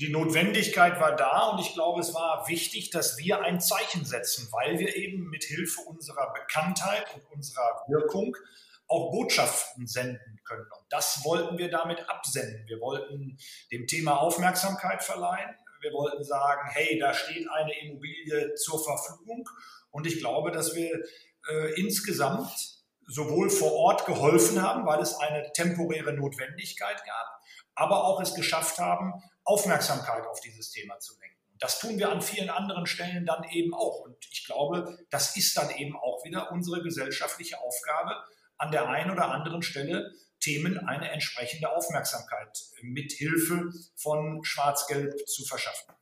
Die Notwendigkeit war da und ich glaube, es war wichtig, dass wir ein Zeichen setzen, weil wir eben mit Hilfe unserer Bekanntheit und unserer Wirkung auch Botschaften senden können. Und das wollten wir damit absenden. Wir wollten dem Thema Aufmerksamkeit verleihen. Wir wollten sagen, hey, da steht eine Immobilie zur Verfügung. Und ich glaube, dass wir äh, insgesamt sowohl vor Ort geholfen haben, weil es eine temporäre Notwendigkeit gab, aber auch es geschafft haben, Aufmerksamkeit auf dieses Thema zu lenken. Das tun wir an vielen anderen Stellen dann eben auch. Und ich glaube, das ist dann eben auch wieder unsere gesellschaftliche Aufgabe, an der einen oder anderen Stelle Themen eine entsprechende Aufmerksamkeit mit Hilfe von Schwarz-Gelb zu verschaffen.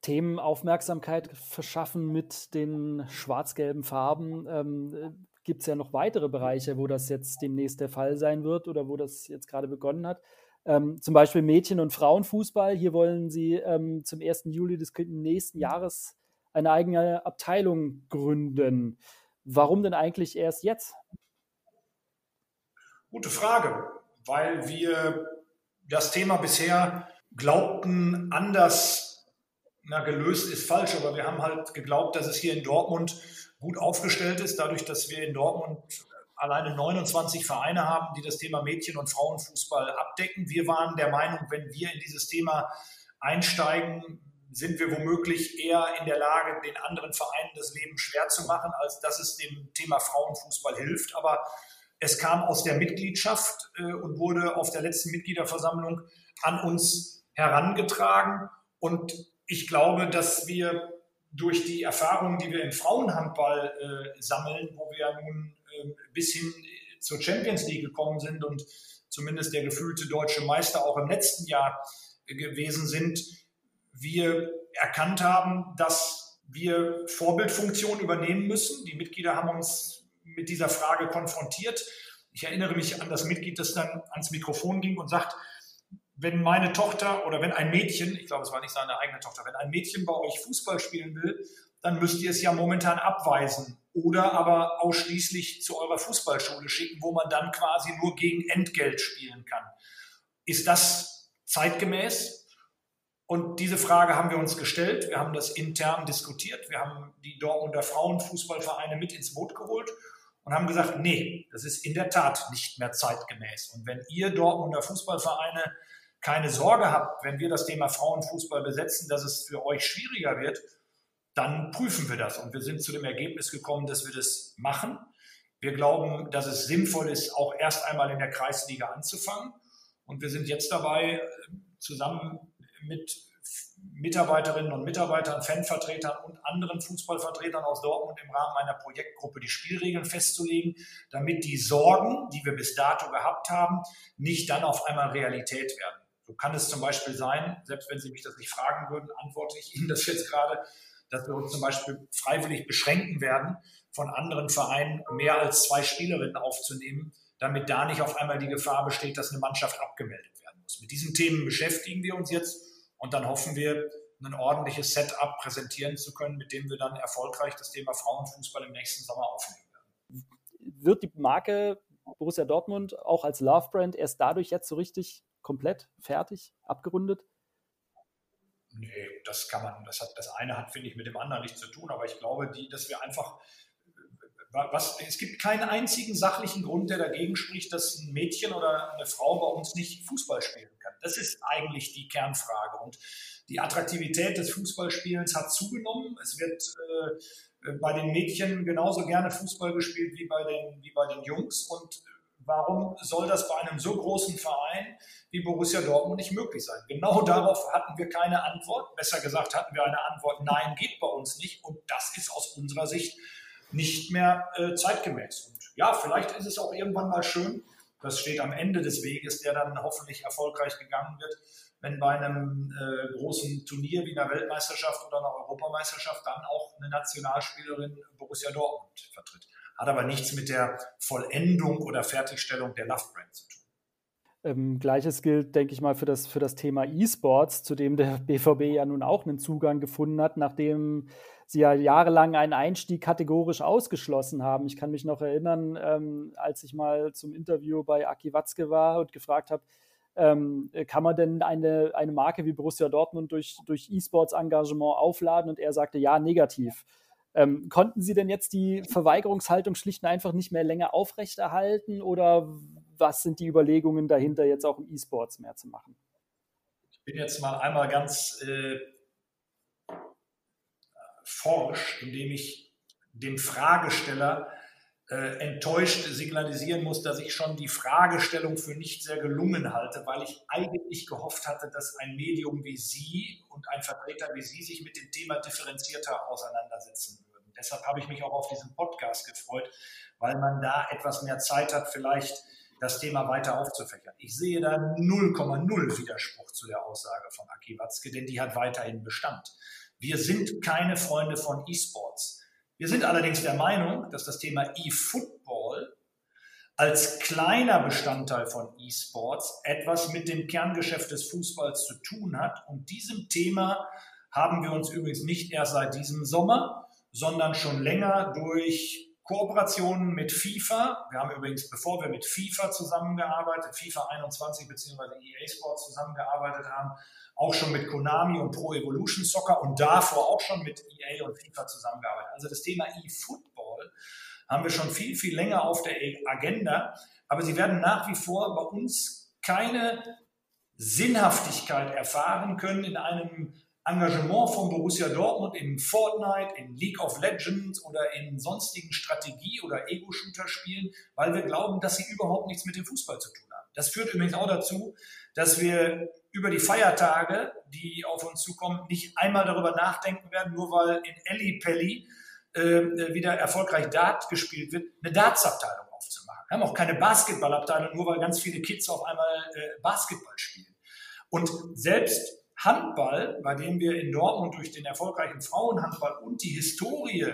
Themen Aufmerksamkeit verschaffen mit den schwarz-gelben Farben. Ähm, Gibt es ja noch weitere Bereiche, wo das jetzt demnächst der Fall sein wird oder wo das jetzt gerade begonnen hat. Ähm, zum Beispiel Mädchen- und Frauenfußball. Hier wollen sie ähm, zum 1. Juli des nächsten Jahres eine eigene Abteilung gründen. Warum denn eigentlich erst jetzt? Gute Frage, weil wir das Thema bisher glaubten, anders na, gelöst ist falsch, aber wir haben halt geglaubt, dass es hier in Dortmund gut aufgestellt ist, dadurch, dass wir in Dortmund alleine 29 Vereine haben, die das Thema Mädchen- und Frauenfußball abdecken. Wir waren der Meinung, wenn wir in dieses Thema einsteigen, sind wir womöglich eher in der Lage, den anderen Vereinen das Leben schwer zu machen, als dass es dem Thema Frauenfußball hilft. Aber es kam aus der Mitgliedschaft äh, und wurde auf der letzten Mitgliederversammlung an uns herangetragen. Und ich glaube, dass wir durch die Erfahrungen, die wir im Frauenhandball äh, sammeln, wo wir ja nun äh, bis hin zur Champions League gekommen sind und zumindest der gefühlte deutsche Meister auch im letzten Jahr gewesen sind, wir erkannt haben, dass wir Vorbildfunktion übernehmen müssen. Die Mitglieder haben uns mit dieser Frage konfrontiert. Ich erinnere mich an das Mitglied, das dann ans Mikrofon ging und sagt, wenn meine Tochter oder wenn ein Mädchen, ich glaube, es war nicht seine eigene Tochter, wenn ein Mädchen bei euch Fußball spielen will, dann müsst ihr es ja momentan abweisen oder aber ausschließlich zu eurer Fußballschule schicken, wo man dann quasi nur gegen Entgelt spielen kann. Ist das zeitgemäß? Und diese Frage haben wir uns gestellt. Wir haben das intern diskutiert. Wir haben die Dortmunder Frauenfußballvereine mit ins Boot geholt und haben gesagt, nee, das ist in der Tat nicht mehr zeitgemäß. Und wenn ihr Dortmunder Fußballvereine keine Sorge habt, wenn wir das Thema Frauenfußball besetzen, dass es für euch schwieriger wird, dann prüfen wir das. Und wir sind zu dem Ergebnis gekommen, dass wir das machen. Wir glauben, dass es sinnvoll ist, auch erst einmal in der Kreisliga anzufangen. Und wir sind jetzt dabei, zusammen mit Mitarbeiterinnen und Mitarbeitern, Fanvertretern und anderen Fußballvertretern aus Dortmund im Rahmen einer Projektgruppe die Spielregeln festzulegen, damit die Sorgen, die wir bis dato gehabt haben, nicht dann auf einmal Realität werden. So kann es zum Beispiel sein, selbst wenn Sie mich das nicht fragen würden, antworte ich Ihnen das jetzt gerade, dass wir uns zum Beispiel freiwillig beschränken werden, von anderen Vereinen mehr als zwei Spielerinnen aufzunehmen, damit da nicht auf einmal die Gefahr besteht, dass eine Mannschaft abgemeldet werden muss. Mit diesen Themen beschäftigen wir uns jetzt und dann hoffen wir, ein ordentliches Setup präsentieren zu können, mit dem wir dann erfolgreich das Thema Frauenfußball im nächsten Sommer aufnehmen werden. Wird die Marke Borussia Dortmund auch als Love-Brand erst dadurch jetzt so richtig komplett fertig, abgerundet? Nee, das kann man, das hat, das eine hat, finde ich, mit dem anderen nichts zu tun, aber ich glaube, die, dass wir einfach, was, es gibt keinen einzigen sachlichen Grund, der dagegen spricht, dass ein Mädchen oder eine Frau bei uns nicht Fußball spielen. Das ist eigentlich die Kernfrage. Und die Attraktivität des Fußballspielens hat zugenommen. Es wird äh, bei den Mädchen genauso gerne Fußball gespielt wie bei den, wie bei den Jungs. Und warum soll das bei einem so großen Verein wie Borussia Dortmund nicht möglich sein? Genau darauf hatten wir keine Antwort. Besser gesagt hatten wir eine Antwort, nein, geht bei uns nicht. Und das ist aus unserer Sicht nicht mehr äh, zeitgemäß. Und ja, vielleicht ist es auch irgendwann mal schön, das steht am Ende des Weges, der dann hoffentlich erfolgreich gegangen wird, wenn bei einem äh, großen Turnier wie einer Weltmeisterschaft oder einer Europameisterschaft dann auch eine Nationalspielerin Borussia Dortmund vertritt. Hat aber nichts mit der Vollendung oder Fertigstellung der Love Brand zu tun. Ähm, Gleiches gilt, denke ich mal, für das, für das Thema E-Sports, zu dem der BVB ja nun auch einen Zugang gefunden hat, nachdem sie ja jahrelang einen Einstieg kategorisch ausgeschlossen haben. Ich kann mich noch erinnern, ähm, als ich mal zum Interview bei Aki Watzke war und gefragt habe, ähm, kann man denn eine, eine Marke wie Borussia Dortmund durch, durch E-Sports-Engagement aufladen? Und er sagte, ja, negativ. Ähm, konnten Sie denn jetzt die Verweigerungshaltung schlicht und einfach nicht mehr länger aufrechterhalten oder was sind die Überlegungen dahinter, jetzt auch im E-Sports mehr zu machen? Ich bin jetzt mal einmal ganz äh, forsch, indem ich dem Fragesteller äh, enttäuscht signalisieren muss, dass ich schon die Fragestellung für nicht sehr gelungen halte, weil ich eigentlich gehofft hatte, dass ein Medium wie Sie und ein Vertreter wie Sie sich mit dem Thema differenzierter auseinandersetzen würden. Deshalb habe ich mich auch auf diesen Podcast gefreut, weil man da etwas mehr Zeit hat, vielleicht das Thema weiter aufzufächern. Ich sehe da 0,0 Widerspruch zu der Aussage von Aki Watzke, denn die hat weiterhin Bestand. Wir sind keine Freunde von E-Sports. Wir sind allerdings der Meinung, dass das Thema E-Football als kleiner Bestandteil von E-Sports etwas mit dem Kerngeschäft des Fußballs zu tun hat. Und diesem Thema haben wir uns übrigens nicht erst seit diesem Sommer, sondern schon länger durch Kooperationen mit FIFA. Wir haben übrigens, bevor wir mit FIFA zusammengearbeitet, FIFA 21 bzw. EA Sports zusammengearbeitet haben, auch schon mit Konami und Pro Evolution Soccer und davor auch schon mit EA und FIFA zusammengearbeitet. Also das Thema E-Football haben wir schon viel, viel länger auf der Agenda. Aber sie werden nach wie vor bei uns keine Sinnhaftigkeit erfahren können in einem Engagement von Borussia Dortmund in Fortnite, in League of Legends oder in sonstigen Strategie- oder Ego-Shooter-Spielen, weil wir glauben, dass sie überhaupt nichts mit dem Fußball zu tun haben. Das führt übrigens auch dazu, dass wir über die Feiertage, die auf uns zukommen, nicht einmal darüber nachdenken werden, nur weil in Ellipelli äh, wieder erfolgreich Dart gespielt wird, eine Darts-Abteilung aufzumachen. Wir haben auch keine Basketball-Abteilung, nur weil ganz viele Kids auf einmal äh, Basketball spielen. Und selbst Handball, bei dem wir in Dortmund durch den erfolgreichen Frauenhandball und die Historie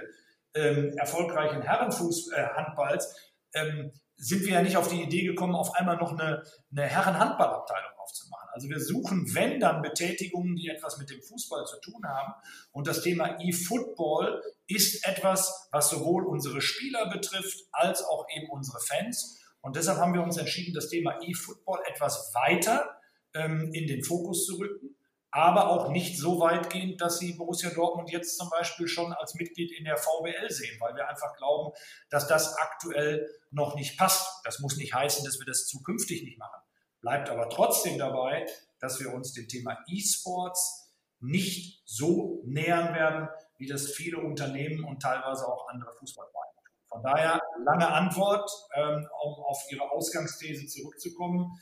ähm, erfolgreichen Herrenfußhandballs äh, ähm, sind wir ja nicht auf die Idee gekommen, auf einmal noch eine, eine Herrenhandballabteilung aufzumachen. Also wir suchen, wenn dann Betätigungen, die etwas mit dem Fußball zu tun haben. Und das Thema E-Football ist etwas, was sowohl unsere Spieler betrifft, als auch eben unsere Fans. Und deshalb haben wir uns entschieden, das Thema E-Football etwas weiter ähm, in den Fokus zu rücken aber auch nicht so weitgehend, dass sie Borussia Dortmund jetzt zum Beispiel schon als Mitglied in der VBL sehen, weil wir einfach glauben, dass das aktuell noch nicht passt. Das muss nicht heißen, dass wir das zukünftig nicht machen. Bleibt aber trotzdem dabei, dass wir uns dem Thema E-Sports nicht so nähern werden, wie das viele Unternehmen und teilweise auch andere Fußballvereine tun. Von daher lange Antwort, ähm, um auf Ihre Ausgangsthese zurückzukommen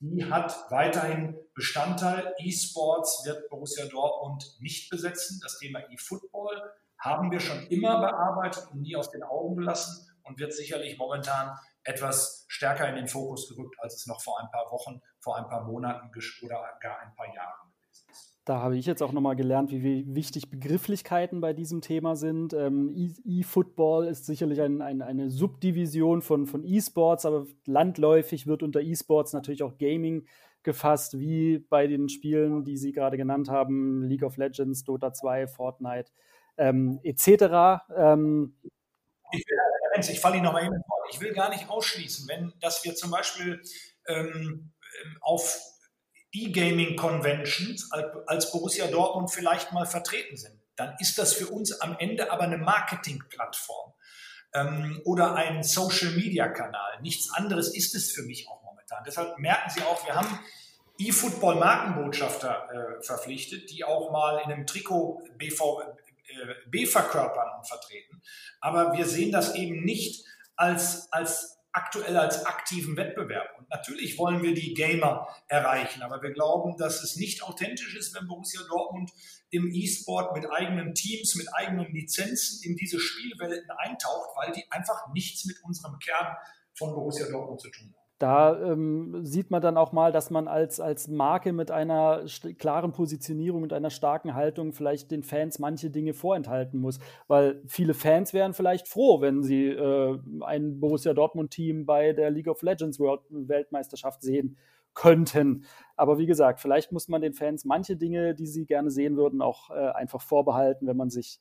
die hat weiterhin Bestandteil. E-Sports wird Borussia Dortmund nicht besetzen. Das Thema E-Football haben wir schon immer bearbeitet und nie aus den Augen gelassen und wird sicherlich momentan etwas stärker in den Fokus gerückt, als es noch vor ein paar Wochen, vor ein paar Monaten oder gar ein paar Jahren. Da habe ich jetzt auch nochmal gelernt, wie wichtig Begrifflichkeiten bei diesem Thema sind. Ähm, E-Football ist sicherlich ein, ein, eine Subdivision von, von E-Sports, aber landläufig wird unter E-Sports natürlich auch Gaming gefasst, wie bei den Spielen, die Sie gerade genannt haben, League of Legends, Dota 2, Fortnite ähm, etc. Ähm, ich, ich falle Ihnen nochmal hin. Ich will gar nicht ausschließen, wenn, dass wir zum Beispiel ähm, auf E-Gaming-Conventions als Borussia Dortmund vielleicht mal vertreten sind. Dann ist das für uns am Ende aber eine Marketing-Plattform ähm, oder ein Social-Media-Kanal. Nichts anderes ist es für mich auch momentan. Deshalb merken Sie auch, wir haben E-Football-Markenbotschafter äh, verpflichtet, die auch mal in einem Trikot BV, äh, B verkörpern und vertreten. Aber wir sehen das eben nicht als, als aktuell als aktiven Wettbewerb. Natürlich wollen wir die Gamer erreichen, aber wir glauben, dass es nicht authentisch ist, wenn Borussia Dortmund im E-Sport mit eigenen Teams, mit eigenen Lizenzen in diese Spielwelten eintaucht, weil die einfach nichts mit unserem Kern von Borussia Dortmund zu tun haben. Da ähm, sieht man dann auch mal, dass man als, als Marke mit einer klaren Positionierung und einer starken Haltung vielleicht den Fans manche Dinge vorenthalten muss. Weil viele Fans wären vielleicht froh, wenn sie äh, ein Borussia Dortmund-Team bei der League of Legends World Weltmeisterschaft sehen könnten. Aber wie gesagt, vielleicht muss man den Fans manche Dinge, die sie gerne sehen würden, auch äh, einfach vorbehalten, wenn man sich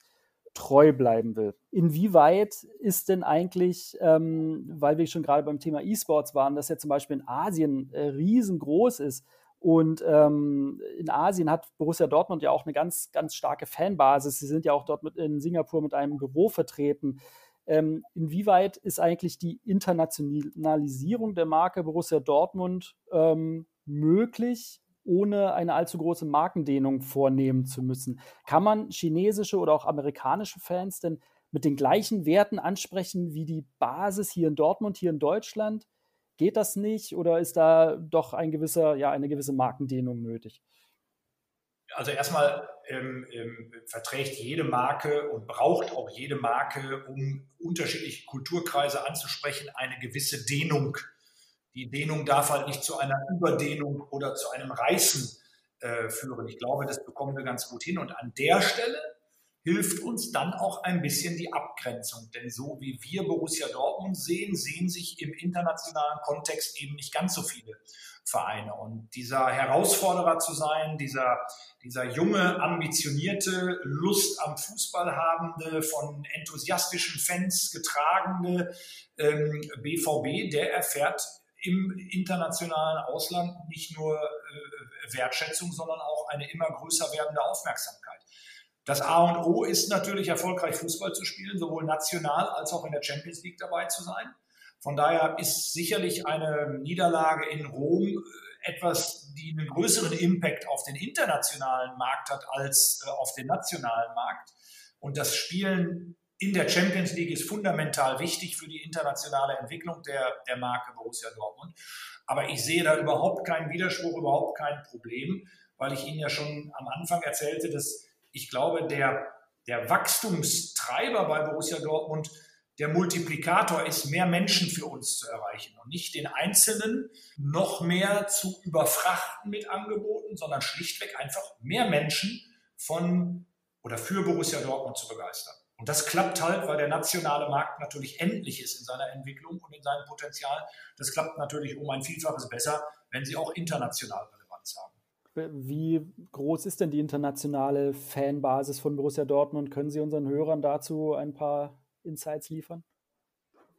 treu bleiben will. Inwieweit ist denn eigentlich, ähm, weil wir schon gerade beim Thema E-Sports waren, dass ja zum Beispiel in Asien äh, riesengroß ist und ähm, in Asien hat Borussia Dortmund ja auch eine ganz, ganz starke Fanbasis. Sie sind ja auch dort mit in Singapur mit einem Büro vertreten. Ähm, inwieweit ist eigentlich die Internationalisierung der Marke Borussia Dortmund ähm, möglich ohne eine allzu große Markendehnung vornehmen zu müssen. Kann man chinesische oder auch amerikanische Fans denn mit den gleichen Werten ansprechen wie die Basis hier in Dortmund, hier in Deutschland? Geht das nicht oder ist da doch ein gewisser, ja, eine gewisse Markendehnung nötig? Also erstmal ähm, ähm, verträgt jede Marke und braucht auch jede Marke, um unterschiedliche Kulturkreise anzusprechen, eine gewisse Dehnung die Dehnung darf halt nicht zu einer Überdehnung oder zu einem Reißen äh, führen. Ich glaube, das bekommen wir ganz gut hin. Und an der Stelle hilft uns dann auch ein bisschen die Abgrenzung. Denn so wie wir Borussia Dortmund sehen, sehen sich im internationalen Kontext eben nicht ganz so viele Vereine. Und dieser Herausforderer zu sein, dieser, dieser junge, ambitionierte, Lust am Fußball habende, von enthusiastischen Fans getragene ähm, BVB, der erfährt im internationalen Ausland nicht nur äh, Wertschätzung, sondern auch eine immer größer werdende Aufmerksamkeit. Das A und O ist natürlich erfolgreich Fußball zu spielen, sowohl national als auch in der Champions League dabei zu sein. Von daher ist sicherlich eine Niederlage in Rom äh, etwas, die einen größeren Impact auf den internationalen Markt hat als äh, auf den nationalen Markt. Und das Spielen in der Champions League ist fundamental wichtig für die internationale Entwicklung der, der Marke Borussia Dortmund. Aber ich sehe da überhaupt keinen Widerspruch, überhaupt kein Problem, weil ich Ihnen ja schon am Anfang erzählte, dass ich glaube, der, der Wachstumstreiber bei Borussia Dortmund, der Multiplikator ist, mehr Menschen für uns zu erreichen und nicht den Einzelnen noch mehr zu überfrachten mit Angeboten, sondern schlichtweg einfach mehr Menschen von oder für Borussia Dortmund zu begeistern. Und das klappt halt, weil der nationale Markt natürlich endlich ist in seiner Entwicklung und in seinem Potenzial. Das klappt natürlich um ein Vielfaches besser, wenn sie auch international Relevanz haben. Wie groß ist denn die internationale Fanbasis von Borussia Dortmund? Können Sie unseren Hörern dazu ein paar Insights liefern?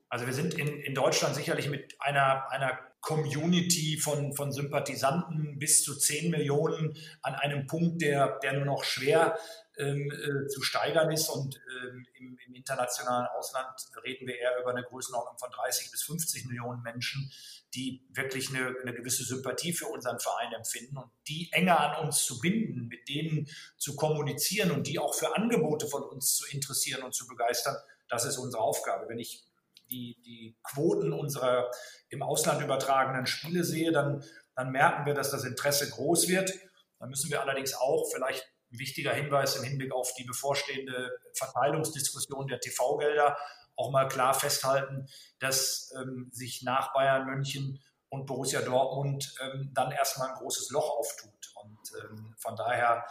Also wir sind in, in Deutschland sicherlich mit einer, einer Community von, von Sympathisanten bis zu 10 Millionen an einem Punkt, der, der nur noch schwer ähm, äh, zu steigern ist. Und ähm, im, im, internationalen Ausland reden wir eher über eine Größenordnung von 30 bis 50 Millionen Menschen, die wirklich eine, eine gewisse Sympathie für unseren Verein empfinden und die enger an uns zu binden, mit denen zu kommunizieren und die auch für Angebote von uns zu interessieren und zu begeistern. Das ist unsere Aufgabe. Wenn ich die, die Quoten unserer im Ausland übertragenen Spiele sehe, dann, dann merken wir, dass das Interesse groß wird. Dann müssen wir allerdings auch vielleicht ein wichtiger Hinweis im Hinblick auf die bevorstehende Verteilungsdiskussion der TV-Gelder auch mal klar festhalten, dass ähm, sich nach Bayern München und Borussia Dortmund ähm, dann erstmal ein großes Loch auftut. Und ähm, von daher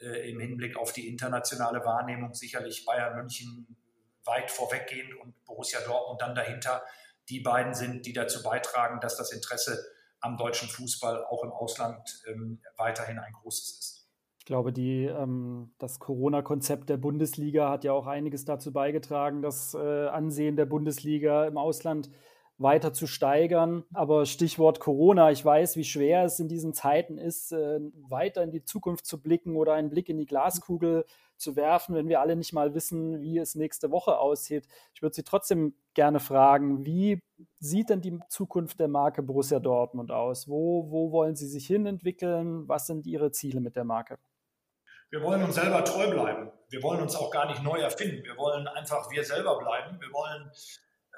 äh, im Hinblick auf die internationale Wahrnehmung sicherlich Bayern München weit vorweggehen und Borussia Dortmund dann dahinter die beiden sind, die dazu beitragen, dass das Interesse am deutschen Fußball auch im Ausland ähm, weiterhin ein großes ist. Ich glaube, die, ähm, das Corona-Konzept der Bundesliga hat ja auch einiges dazu beigetragen, das äh, Ansehen der Bundesliga im Ausland weiter zu steigern. Aber Stichwort Corona, ich weiß, wie schwer es in diesen Zeiten ist, äh, weiter in die Zukunft zu blicken oder einen Blick in die Glaskugel zu werfen, wenn wir alle nicht mal wissen, wie es nächste Woche aussieht. Ich würde Sie trotzdem gerne fragen, wie sieht denn die Zukunft der Marke Borussia Dortmund aus? Wo, wo wollen Sie sich hin entwickeln? Was sind Ihre Ziele mit der Marke? Wir wollen uns selber treu bleiben. Wir wollen uns auch gar nicht neu erfinden. Wir wollen einfach wir selber bleiben. Wir wollen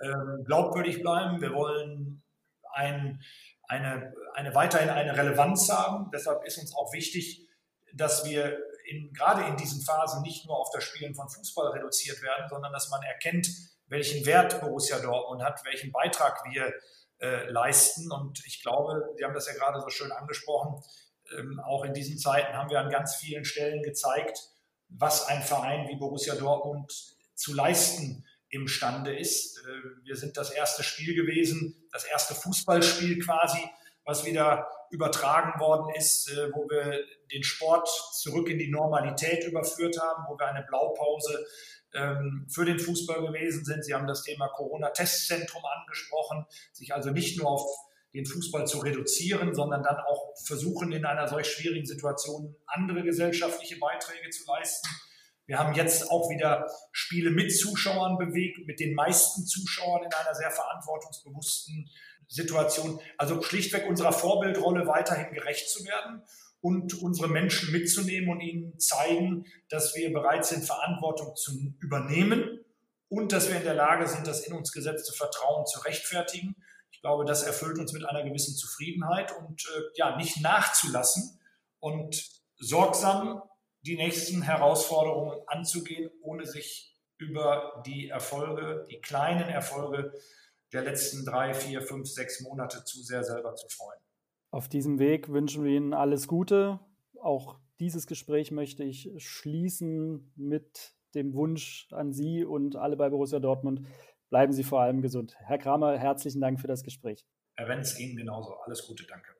ähm, glaubwürdig bleiben. Wir wollen ein, eine, eine, weiterhin eine Relevanz haben. Deshalb ist uns auch wichtig, dass wir in, gerade in diesen Phasen nicht nur auf das Spielen von Fußball reduziert werden, sondern dass man erkennt, welchen Wert Borussia Dortmund hat, welchen Beitrag wir äh, leisten. Und ich glaube, Sie haben das ja gerade so schön angesprochen, ähm, auch in diesen Zeiten haben wir an ganz vielen Stellen gezeigt, was ein Verein wie Borussia Dortmund zu leisten imstande ist. Äh, wir sind das erste Spiel gewesen, das erste Fußballspiel quasi, was wieder übertragen worden ist, äh, wo wir den Sport zurück in die Normalität überführt haben, wo wir eine Blaupause ähm, für den Fußball gewesen sind. Sie haben das Thema Corona-Testzentrum angesprochen, sich also nicht nur auf den Fußball zu reduzieren, sondern dann auch versuchen, in einer solch schwierigen Situation andere gesellschaftliche Beiträge zu leisten. Wir haben jetzt auch wieder Spiele mit Zuschauern bewegt, mit den meisten Zuschauern in einer sehr verantwortungsbewussten Situation. Also schlichtweg unserer Vorbildrolle weiterhin gerecht zu werden und unsere Menschen mitzunehmen und ihnen zeigen, dass wir bereit sind, Verantwortung zu übernehmen und dass wir in der Lage sind, das in uns gesetzte Vertrauen zu rechtfertigen. Ich glaube, das erfüllt uns mit einer gewissen Zufriedenheit und äh, ja, nicht nachzulassen und sorgsam die nächsten Herausforderungen anzugehen, ohne sich über die Erfolge, die kleinen Erfolge der letzten drei, vier, fünf, sechs Monate zu sehr selber zu freuen. Auf diesem Weg wünschen wir Ihnen alles Gute. Auch dieses Gespräch möchte ich schließen mit dem Wunsch an Sie und alle bei Borussia Dortmund. Bleiben Sie vor allem gesund. Herr Kramer, herzlichen Dank für das Gespräch. Herr Wenz, Ihnen genauso. Alles Gute, danke.